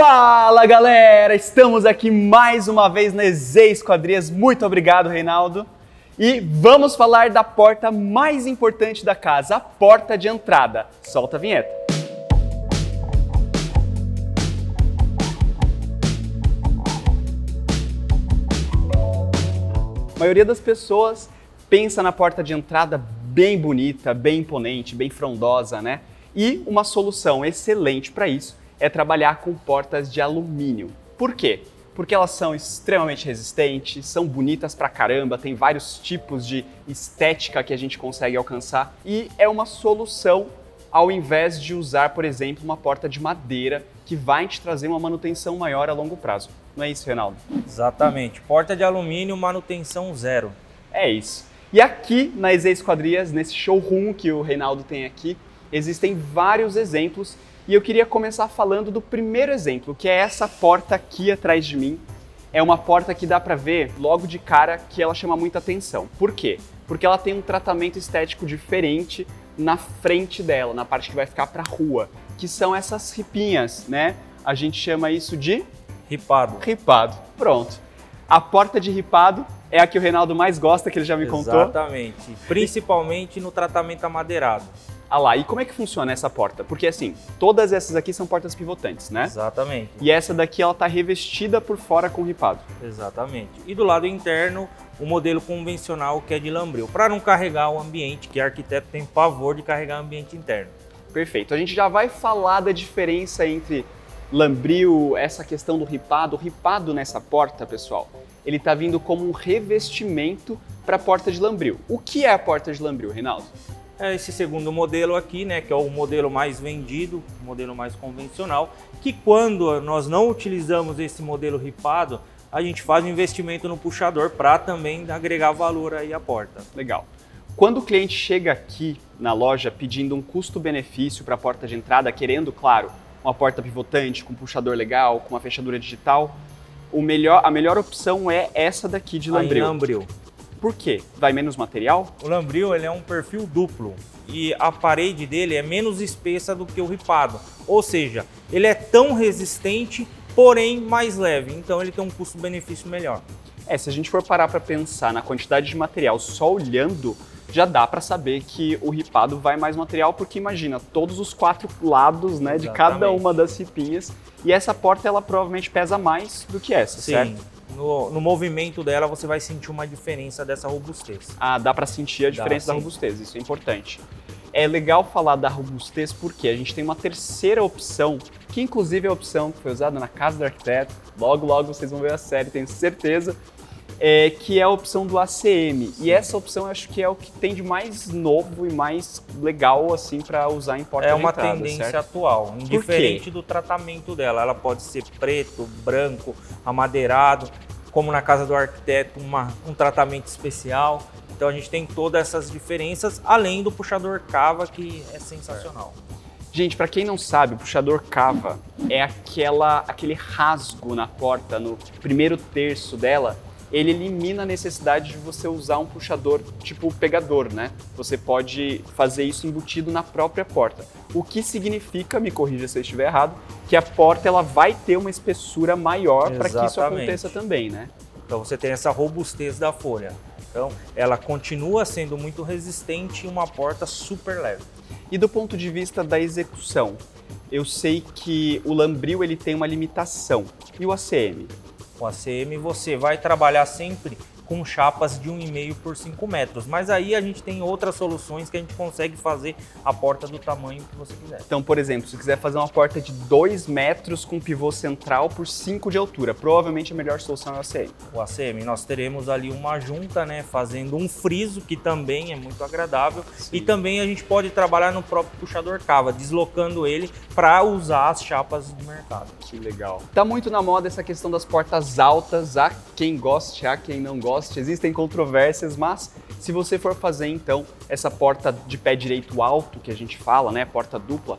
Fala galera, estamos aqui mais uma vez na EZ Esquadrias. Muito obrigado, Reinaldo. E vamos falar da porta mais importante da casa, a porta de entrada. Solta a vinheta. A maioria das pessoas pensa na porta de entrada bem bonita, bem imponente, bem frondosa, né? E uma solução excelente para isso é trabalhar com portas de alumínio. Por quê? Porque elas são extremamente resistentes, são bonitas pra caramba, tem vários tipos de estética que a gente consegue alcançar e é uma solução ao invés de usar, por exemplo, uma porta de madeira que vai te trazer uma manutenção maior a longo prazo. Não é isso, Reinaldo? Exatamente. Porta de alumínio, manutenção zero. É isso. E aqui na EZ Esquadrias, nesse showroom que o Reinaldo tem aqui, existem vários exemplos e eu queria começar falando do primeiro exemplo, que é essa porta aqui atrás de mim. É uma porta que dá para ver logo de cara que ela chama muita atenção. Por quê? Porque ela tem um tratamento estético diferente na frente dela, na parte que vai ficar para rua, que são essas ripinhas, né? A gente chama isso de ripado. Ripado. Pronto. A porta de ripado é a que o Reinaldo mais gosta, que ele já me Exatamente. contou. Exatamente. Principalmente no tratamento amadeirado. Ah lá, e como é que funciona essa porta? Porque assim, todas essas aqui são portas pivotantes, né? Exatamente. E essa daqui ela tá revestida por fora com ripado. Exatamente. E do lado interno, o modelo convencional que é de lambril, para não carregar o ambiente, que arquiteto tem pavor de carregar o ambiente interno. Perfeito. A gente já vai falar da diferença entre lambril, essa questão do ripado. O ripado nessa porta, pessoal, ele tá vindo como um revestimento para a porta de lambril. O que é a porta de lambril, Reinaldo? É esse segundo modelo aqui, né, que é o modelo mais vendido, o modelo mais convencional, que quando nós não utilizamos esse modelo ripado, a gente faz um investimento no puxador para também agregar valor aí à porta. Legal. Quando o cliente chega aqui na loja pedindo um custo-benefício para a porta de entrada, querendo, claro, uma porta pivotante, com puxador legal, com uma fechadura digital, o melhor, a melhor opção é essa daqui de lambril. Aí, lambril. Por quê? Vai menos material? O lambril ele é um perfil duplo e a parede dele é menos espessa do que o ripado. Ou seja, ele é tão resistente, porém mais leve. Então ele tem um custo-benefício melhor. É, se a gente for parar para pensar na quantidade de material só olhando, já dá para saber que o ripado vai mais material, porque imagina todos os quatro lados, né, de cada uma das ripinhas, e essa porta ela provavelmente pesa mais do que essa, Sim. certo? No, no, movimento dela você vai sentir uma diferença dessa robustez. Ah, dá para sentir a diferença dá, da robustez, isso é importante. É legal falar da robustez porque a gente tem uma terceira opção, que inclusive é a opção que foi usada na casa do arquiteto. Logo, logo vocês vão ver a série, tenho certeza é, que é a opção do ACM. E essa opção eu acho que é o que tem de mais novo e mais legal assim para usar em porta É uma entrada, tendência certo? atual, indiferente do tratamento dela. Ela pode ser preto, branco, amadeirado, como na casa do arquiteto, uma, um tratamento especial. Então a gente tem todas essas diferenças, além do puxador cava que é sensacional. Gente, para quem não sabe, o puxador cava é aquela, aquele rasgo na porta, no primeiro terço dela, ele elimina a necessidade de você usar um puxador tipo pegador, né? Você pode fazer isso embutido na própria porta. O que significa, me corrija se eu estiver errado, que a porta ela vai ter uma espessura maior para que isso aconteça também, né? Então você tem essa robustez da folha. Então ela continua sendo muito resistente e uma porta super leve. E do ponto de vista da execução, eu sei que o lambril ele tem uma limitação. E o ACM? Com a CM você vai trabalhar sempre com chapas de 1,5 por 5 metros. Mas aí a gente tem outras soluções que a gente consegue fazer a porta do tamanho que você quiser. Então, por exemplo, se quiser fazer uma porta de 2 metros com pivô central por 5 de altura, provavelmente a melhor solução é o ACM. O ACM, nós teremos ali uma junta, né, fazendo um friso, que também é muito agradável. Sim. E também a gente pode trabalhar no próprio puxador cava, deslocando ele para usar as chapas do mercado. Que legal. Tá muito na moda essa questão das portas altas, há quem goste, há quem não goste existem controvérsias, mas se você for fazer então essa porta de pé direito alto que a gente fala, né, porta dupla,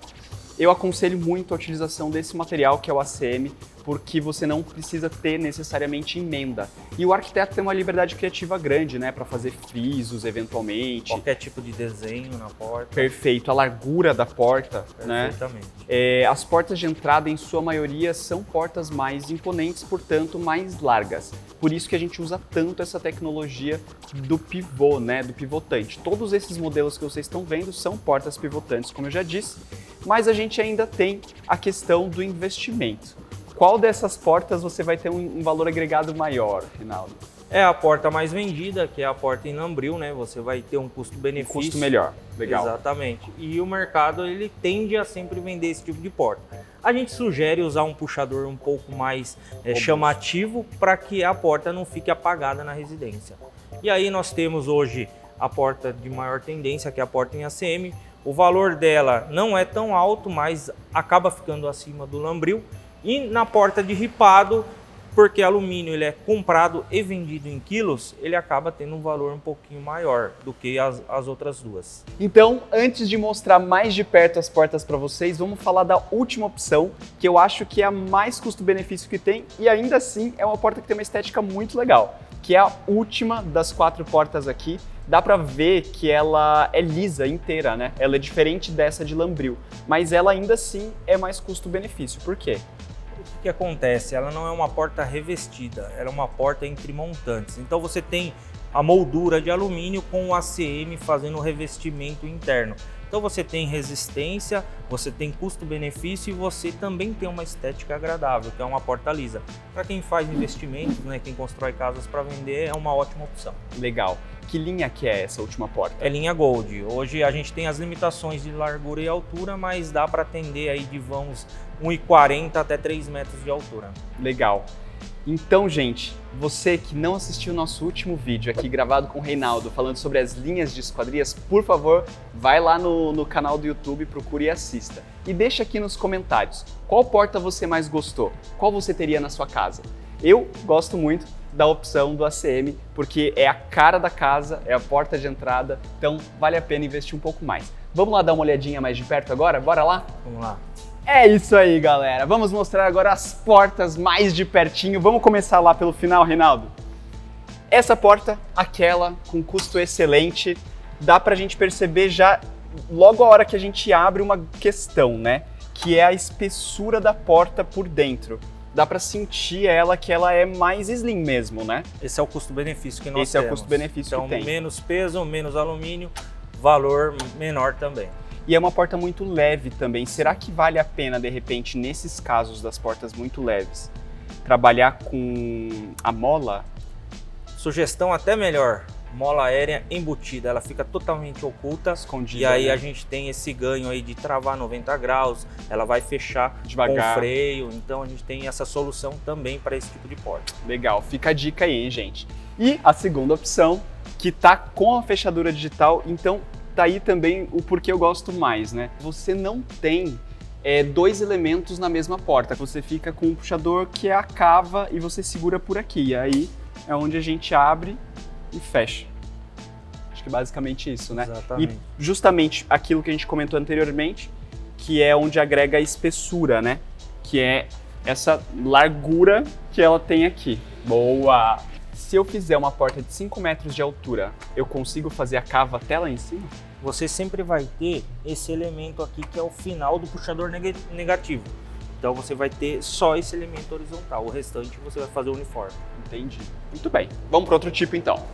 eu aconselho muito a utilização desse material que é o ACM, porque você não precisa ter necessariamente emenda. E o arquiteto tem uma liberdade criativa grande, né, para fazer frisos eventualmente. Qualquer tipo de desenho na porta. Perfeito, a largura da porta, né? É, as portas de entrada, em sua maioria, são portas mais imponentes, portanto, mais largas. Por isso que a gente usa tanto essa tecnologia do pivô, né, do pivotante. Todos esses modelos que vocês estão vendo são portas pivotantes, como eu já disse, mas a gente ainda tem a questão do investimento. Qual dessas portas você vai ter um, um valor agregado maior, Rinaldo? É a porta mais vendida, que é a porta em lambril, né? Você vai ter um custo-benefício. Um custo melhor, legal. Exatamente. E o mercado ele tende a sempre vender esse tipo de porta. A gente sugere usar um puxador um pouco mais é, chamativo para que a porta não fique apagada na residência. E aí nós temos hoje a porta de maior tendência, que é a porta em ACM. O valor dela não é tão alto, mas acaba ficando acima do lambril e na porta de ripado, porque alumínio ele é comprado e vendido em quilos, ele acaba tendo um valor um pouquinho maior do que as, as outras duas. Então, antes de mostrar mais de perto as portas para vocês, vamos falar da última opção, que eu acho que é a mais custo-benefício que tem e ainda assim é uma porta que tem uma estética muito legal, que é a última das quatro portas aqui, dá para ver que ela é lisa inteira, né? Ela é diferente dessa de lambril, mas ela ainda assim é mais custo-benefício. Por quê? O que acontece? Ela não é uma porta revestida, ela é uma porta entre montantes. Então você tem a moldura de alumínio com o ACM fazendo o revestimento interno. Então você tem resistência, você tem custo-benefício e você também tem uma estética agradável, que é uma porta lisa. Para quem faz investimentos, né, quem constrói casas para vender, é uma ótima opção. Legal. Que linha que é essa última porta? É linha Gold. Hoje a gente tem as limitações de largura e altura, mas dá para atender aí de vãos 1,40 até 3 metros de altura. Legal. Então, gente, você que não assistiu nosso último vídeo aqui gravado com o Reinaldo falando sobre as linhas de esquadrias, por favor, vai lá no, no canal do YouTube, procure e assista. E deixa aqui nos comentários qual porta você mais gostou, qual você teria na sua casa. Eu gosto muito da opção do ACM, porque é a cara da casa, é a porta de entrada, então vale a pena investir um pouco mais. Vamos lá dar uma olhadinha mais de perto agora? Bora lá? Vamos lá. É isso aí, galera. Vamos mostrar agora as portas mais de pertinho. Vamos começar lá pelo final, Reinaldo. Essa porta, aquela com custo excelente, dá pra gente perceber já logo a hora que a gente abre uma questão, né? Que é a espessura da porta por dentro dá para sentir ela que ela é mais slim mesmo, né? Esse é o custo-benefício que nós Esse temos. é o custo-benefício então, que tem. menos peso, menos alumínio, valor menor também. E é uma porta muito leve também. Será que vale a pena, de repente, nesses casos das portas muito leves, trabalhar com a mola? Sugestão até melhor mola aérea embutida, ela fica totalmente oculta, escondida. E aí né? a gente tem esse ganho aí de travar 90 graus, ela vai fechar Devagar. com freio, então a gente tem essa solução também para esse tipo de porta. Legal, fica a dica aí, hein, gente. E a segunda opção, que tá com a fechadura digital, então tá aí também o porquê eu gosto mais, né? Você não tem é, dois elementos na mesma porta, você fica com um puxador que é a cava e você segura por aqui, e aí é onde a gente abre e fecha. Acho que é basicamente isso, né? Exatamente. E justamente aquilo que a gente comentou anteriormente, que é onde agrega a espessura, né? Que é essa largura que ela tem aqui. Boa! Se eu fizer uma porta de 5 metros de altura, eu consigo fazer a cava até lá em cima? Você sempre vai ter esse elemento aqui que é o final do puxador neg negativo. Então você vai ter só esse elemento horizontal, o restante você vai fazer uniforme. Entendi. Muito bem. Vamos para outro tipo então.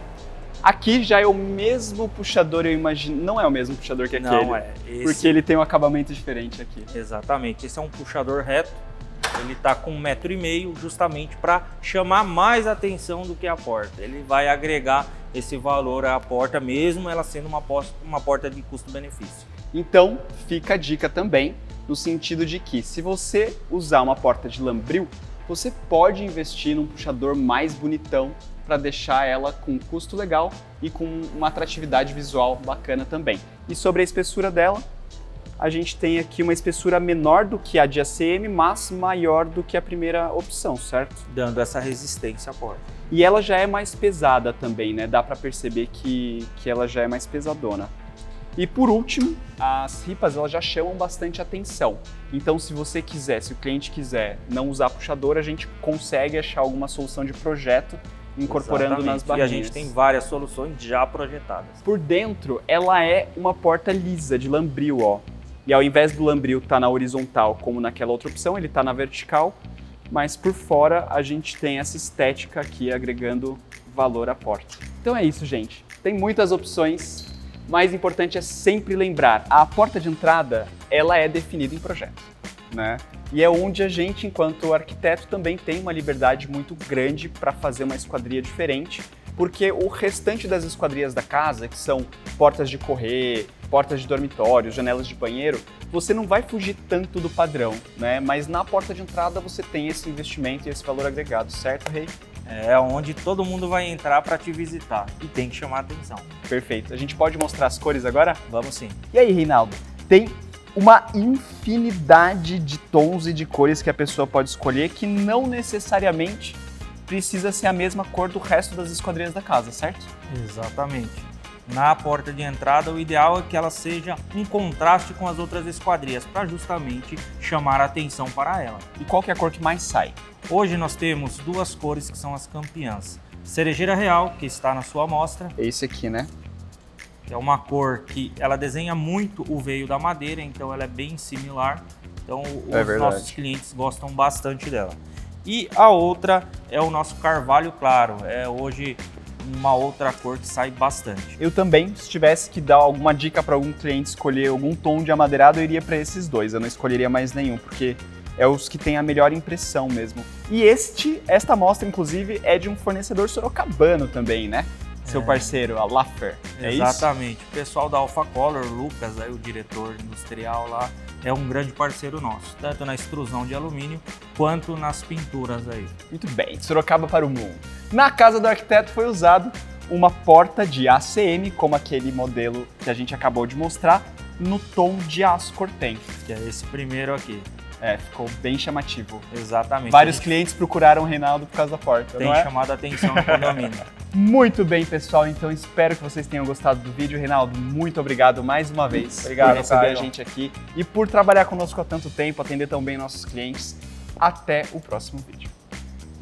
Aqui já é o mesmo puxador, eu imagino. Não é o mesmo puxador que aquele. Não é. Esse... Porque ele tem um acabamento diferente aqui. Exatamente. Esse é um puxador reto. Ele está com um metro e meio, justamente para chamar mais atenção do que a porta. Ele vai agregar esse valor à porta, mesmo ela sendo uma, uma porta de custo-benefício. Então, fica a dica também, no sentido de que se você usar uma porta de lambril, você pode investir num puxador mais bonitão para deixar ela com custo legal e com uma atratividade visual bacana também. E sobre a espessura dela, a gente tem aqui uma espessura menor do que a de ACM, mas maior do que a primeira opção, certo? Dando essa resistência à porta. E ela já é mais pesada também, né? Dá para perceber que, que ela já é mais pesadona. E por último, as ripas elas já chamam bastante atenção. Então, se você quiser, se o cliente quiser não usar puxador, a gente consegue achar alguma solução de projeto incorporando Exatamente. nas barrinhas. E a gente tem várias soluções já projetadas. Por dentro, ela é uma porta lisa de lambril, ó. E ao invés do lambril estar na horizontal, como naquela outra opção, ele está na vertical. Mas por fora a gente tem essa estética aqui agregando valor à porta. Então é isso, gente. Tem muitas opções. Mais importante é sempre lembrar, a porta de entrada ela é definida em projeto, né? E é onde a gente, enquanto arquiteto, também tem uma liberdade muito grande para fazer uma esquadria diferente, porque o restante das esquadrias da casa, que são portas de correr, portas de dormitório, janelas de banheiro, você não vai fugir tanto do padrão, né? Mas na porta de entrada você tem esse investimento e esse valor agregado, certo, Rei? É onde todo mundo vai entrar para te visitar e tem que chamar a atenção. Perfeito. A gente pode mostrar as cores agora? Vamos sim. E aí, Reinaldo? Tem uma infinidade de tons e de cores que a pessoa pode escolher que não necessariamente precisa ser a mesma cor do resto das esquadrias da casa, certo? Exatamente. Na porta de entrada, o ideal é que ela seja um contraste com as outras esquadrias, para justamente chamar a atenção para ela. E qual que é a cor que mais sai? Hoje nós temos duas cores que são as campeãs. Cerejeira Real, que está na sua amostra, Esse aqui, né? é uma cor que ela desenha muito o veio da madeira, então ela é bem similar. Então os É verdade. nossos clientes gostam bastante dela. E a outra é o nosso carvalho claro. É hoje uma outra cor que sai bastante. Eu também, se tivesse que dar alguma dica para algum cliente escolher algum tom de amadeirado, eu iria para esses dois. Eu não escolheria mais nenhum, porque é os que têm a melhor impressão mesmo. E este, esta amostra, inclusive, é de um fornecedor sorocabano também, né? Seu É. parceiro, a Laffer. É isso? Exatamente. O pessoal da Alpha Color, Lucas, aí, o diretor industrial lá, é um grande parceiro nosso, tanto na extrusão de alumínio quanto nas pinturas aí. Muito bem, Sorocaba para o mundo. Na casa do arquiteto foi usado uma porta de ACM, como aquele modelo que a gente acabou de mostrar, no tom de aço cortem. Que é esse primeiro aqui. É, ficou bem chamativo. Exatamente. Vários gente clientes procuraram o Reinaldo por causa da porta, tem é? chamado a atenção no condomínio. Muito bem, pessoal. Então espero que vocês tenham gostado do vídeo. Reinaldo, muito obrigado mais uma vez Obrigado, por receber Caio. a gente aqui e por trabalhar conosco há tanto tempo, atender tão bem nossos clientes. Até o próximo vídeo.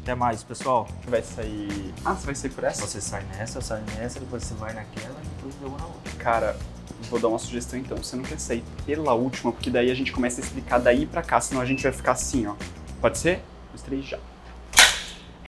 Até mais, pessoal. Vai sair. Ah, você vai sair por essa? Você sai nessa, sai nessa, depois você vai naquela e depois eu vou na outra. Cara, vou dar uma sugestão então. Você não quer sair pela última, porque daí a gente começa a explicar daí pra cá, senão a gente vai ficar assim, ó. Pode ser? Os três já.